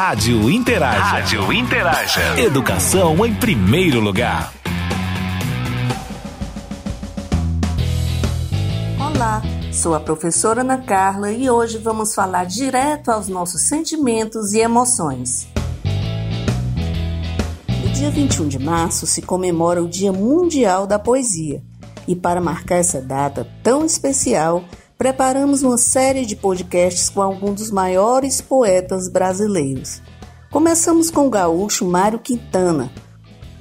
Rádio Interaja. Rádio Interaja. Educação em primeiro lugar. Olá, sou a professora Ana Carla e hoje vamos falar direto aos nossos sentimentos e emoções. No dia 21 de março se comemora o Dia Mundial da Poesia. E para marcar essa data tão especial, preparamos uma série de podcasts com alguns dos maiores poetas brasileiros. Começamos com o gaúcho Mário Quintana,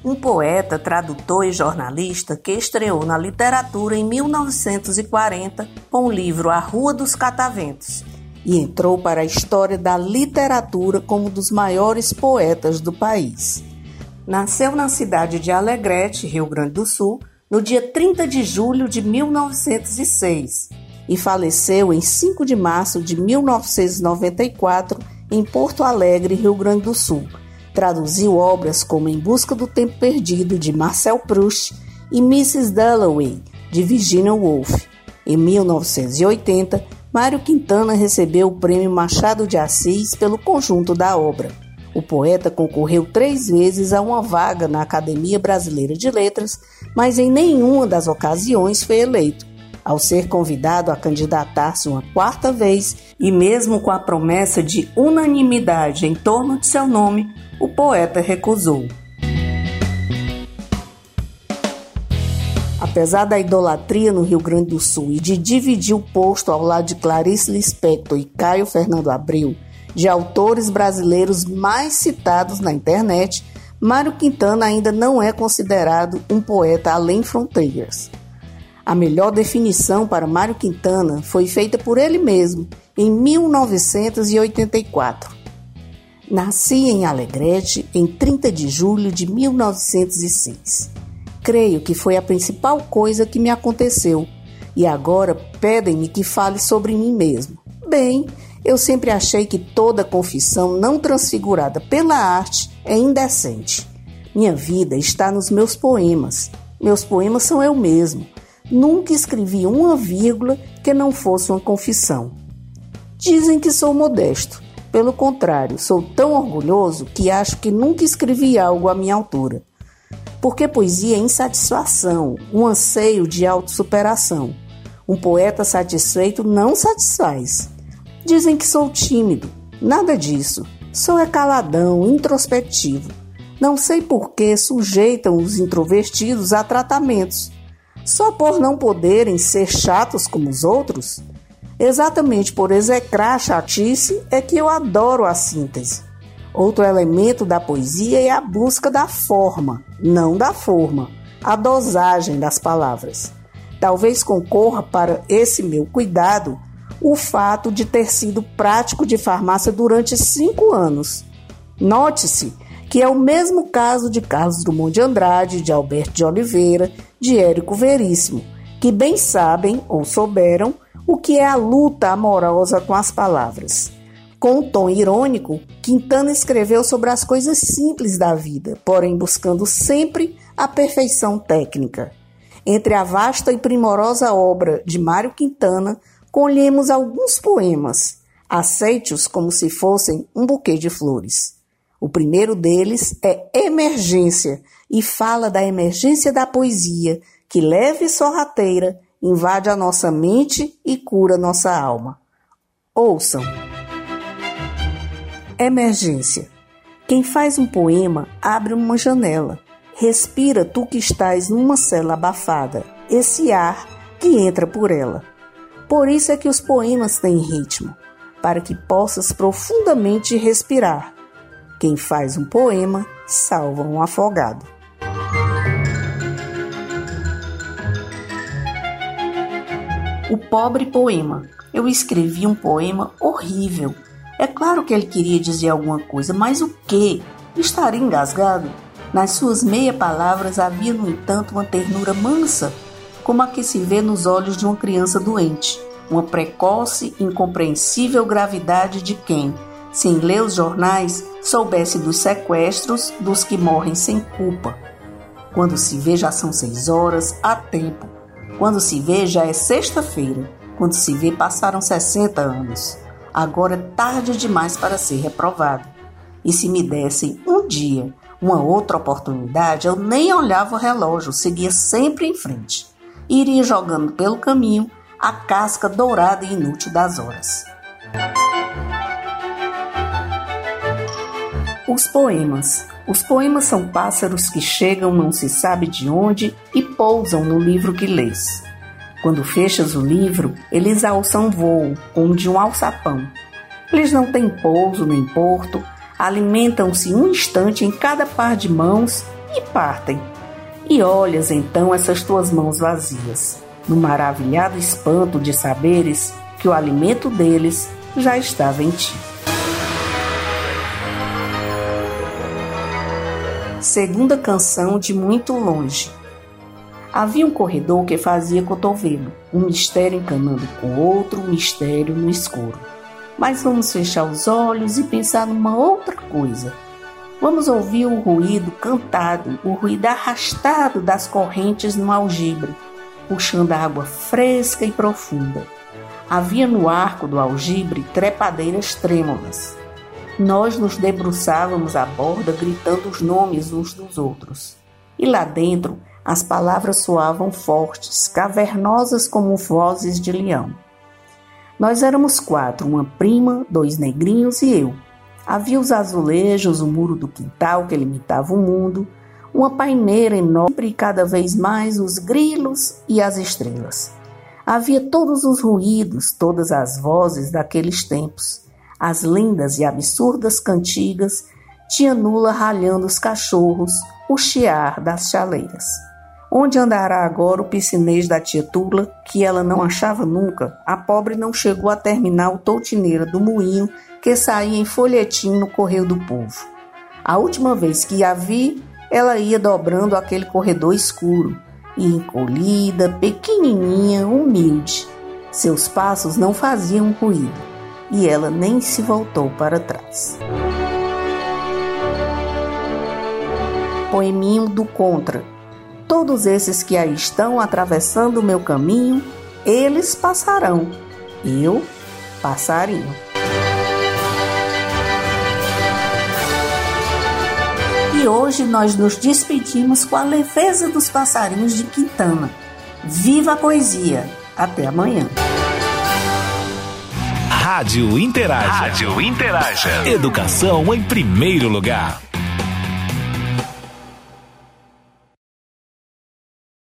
um poeta, tradutor e jornalista que estreou na literatura em 1940 com o livro A Rua dos Cataventos e entrou para a história da literatura como um dos maiores poetas do país. Nasceu na cidade de Alegrete, Rio Grande do Sul, no dia 30 de julho de 1906 e faleceu em 5 de março de 1994 em Porto Alegre, Rio Grande do Sul. Traduziu obras como Em Busca do Tempo Perdido, de Marcel Proust, e Mrs. Dalloway, de Virginia Woolf. Em 1980, Mário Quintana recebeu o Prêmio Machado de Assis pelo conjunto da obra. O poeta concorreu três vezes a uma vaga na Academia Brasileira de Letras, mas em nenhuma das ocasiões foi eleito ao ser convidado a candidatar-se uma quarta vez e mesmo com a promessa de unanimidade em torno de seu nome, o poeta recusou. Apesar da idolatria no Rio Grande do Sul e de dividir o posto ao lado de Clarice Lispector e Caio Fernando Abreu, de autores brasileiros mais citados na internet, Mário Quintana ainda não é considerado um poeta além fronteiras. A melhor definição para Mário Quintana foi feita por ele mesmo em 1984. Nasci em Alegrete em 30 de julho de 1906. Creio que foi a principal coisa que me aconteceu e agora pedem-me que fale sobre mim mesmo. Bem, eu sempre achei que toda confissão não transfigurada pela arte é indecente. Minha vida está nos meus poemas. Meus poemas são eu mesmo Nunca escrevi uma vírgula que não fosse uma confissão. Dizem que sou modesto. Pelo contrário, sou tão orgulhoso que acho que nunca escrevi algo à minha altura. Porque poesia é insatisfação, um anseio de autossuperação. Um poeta satisfeito não satisfaz. Dizem que sou tímido. Nada disso. Sou é caladão, introspectivo. Não sei por que sujeitam os introvertidos a tratamentos só por não poderem ser chatos como os outros? Exatamente por execrar chatice é que eu adoro a síntese. Outro elemento da poesia é a busca da forma, não da forma, a dosagem das palavras. Talvez concorra para esse meu cuidado o fato de ter sido prático de farmácia durante cinco anos. Note-se que é o mesmo caso de Carlos Drummond de Andrade, de Alberto de Oliveira, de Érico Veríssimo, que bem sabem ou souberam o que é a luta amorosa com as palavras. Com um tom irônico, Quintana escreveu sobre as coisas simples da vida, porém buscando sempre a perfeição técnica. Entre a vasta e primorosa obra de Mário Quintana, colhemos alguns poemas. Aceite-os como se fossem um buquê de flores. O primeiro deles é Emergência e fala da emergência da poesia que leve e sorrateira invade a nossa mente e cura nossa alma. Ouçam. Emergência. Quem faz um poema abre uma janela. Respira tu que estás numa cela abafada, esse ar que entra por ela. Por isso é que os poemas têm ritmo, para que possas profundamente respirar quem faz um poema salva um afogado. O pobre poema. Eu escrevi um poema horrível. É claro que ele queria dizer alguma coisa, mas o que? Estaria engasgado? Nas suas meia palavras havia, no entanto, uma ternura mansa, como a que se vê nos olhos de uma criança doente, uma precoce, incompreensível gravidade de quem, sem ler os jornais, soubesse dos sequestros dos que morrem sem culpa. Quando se vê, já são seis horas, há tempo. Quando se vê, já é sexta-feira. Quando se vê, passaram 60 anos. Agora é tarde demais para ser reprovado. E se me dessem um dia uma outra oportunidade, eu nem olhava o relógio, seguia sempre em frente. Iria jogando pelo caminho a casca dourada e inútil das horas. Os poemas. Os poemas são pássaros que chegam não se sabe de onde e pousam no livro que lês. Quando fechas o livro, eles alçam voo, como de um alçapão. Eles não têm pouso nem porto, alimentam-se um instante em cada par de mãos e partem. E olhas então essas tuas mãos vazias, no maravilhado espanto de saberes que o alimento deles já estava em ti. Segunda canção de Muito Longe. Havia um corredor que fazia cotovelo, um mistério encanando com outro mistério no escuro. Mas vamos fechar os olhos e pensar numa outra coisa. Vamos ouvir o ruído cantado, o ruído arrastado das correntes no algibre, puxando água fresca e profunda. Havia no arco do algibre trepadeiras trêmulas, nós nos debruçávamos à borda gritando os nomes uns dos outros. E lá dentro as palavras soavam fortes, cavernosas como vozes de leão. Nós éramos quatro, uma prima, dois negrinhos e eu. Havia os azulejos, o muro do quintal que limitava o mundo, uma paineira enorme e cada vez mais os grilos e as estrelas. Havia todos os ruídos, todas as vozes daqueles tempos as lindas e absurdas cantigas de Anula ralhando os cachorros, o chiar das chaleiras. Onde andará agora o piscinês da tia Tula, que ela não achava nunca? A pobre não chegou a terminar o toutineira do moinho que saía em folhetim no correio do povo. A última vez que a vi, ela ia dobrando aquele corredor escuro, e encolhida, pequenininha, humilde. Seus passos não faziam ruído e ela nem se voltou para trás. Poeminho do Contra. Todos esses que aí estão atravessando o meu caminho, eles passarão. Eu, passarinho. E hoje nós nos despedimos com a leveza dos passarinhos de Quintana. Viva a poesia! Até amanhã! Rádio Interaja. Rádio Interaja. Educação em primeiro lugar.